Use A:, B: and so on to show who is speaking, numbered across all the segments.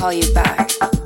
A: call you back.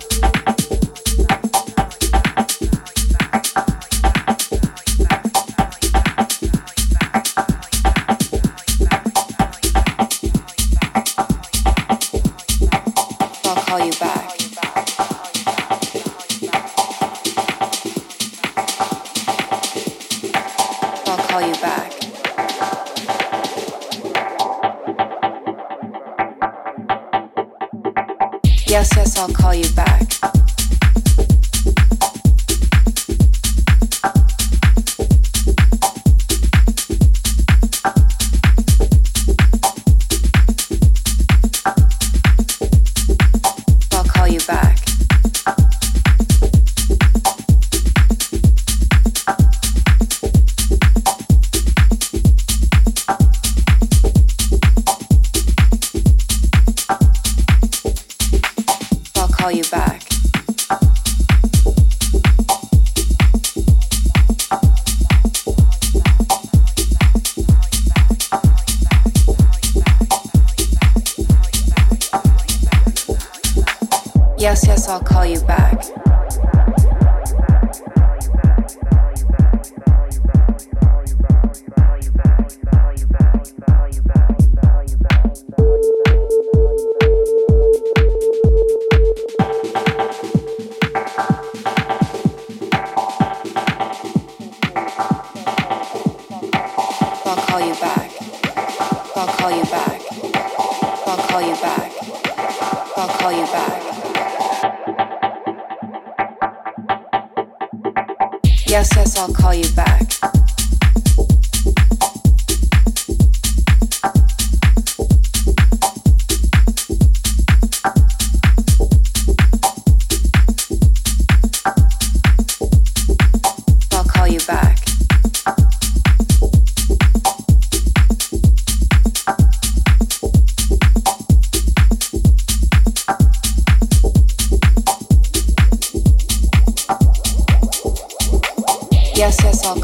B: Yes, yes, I'll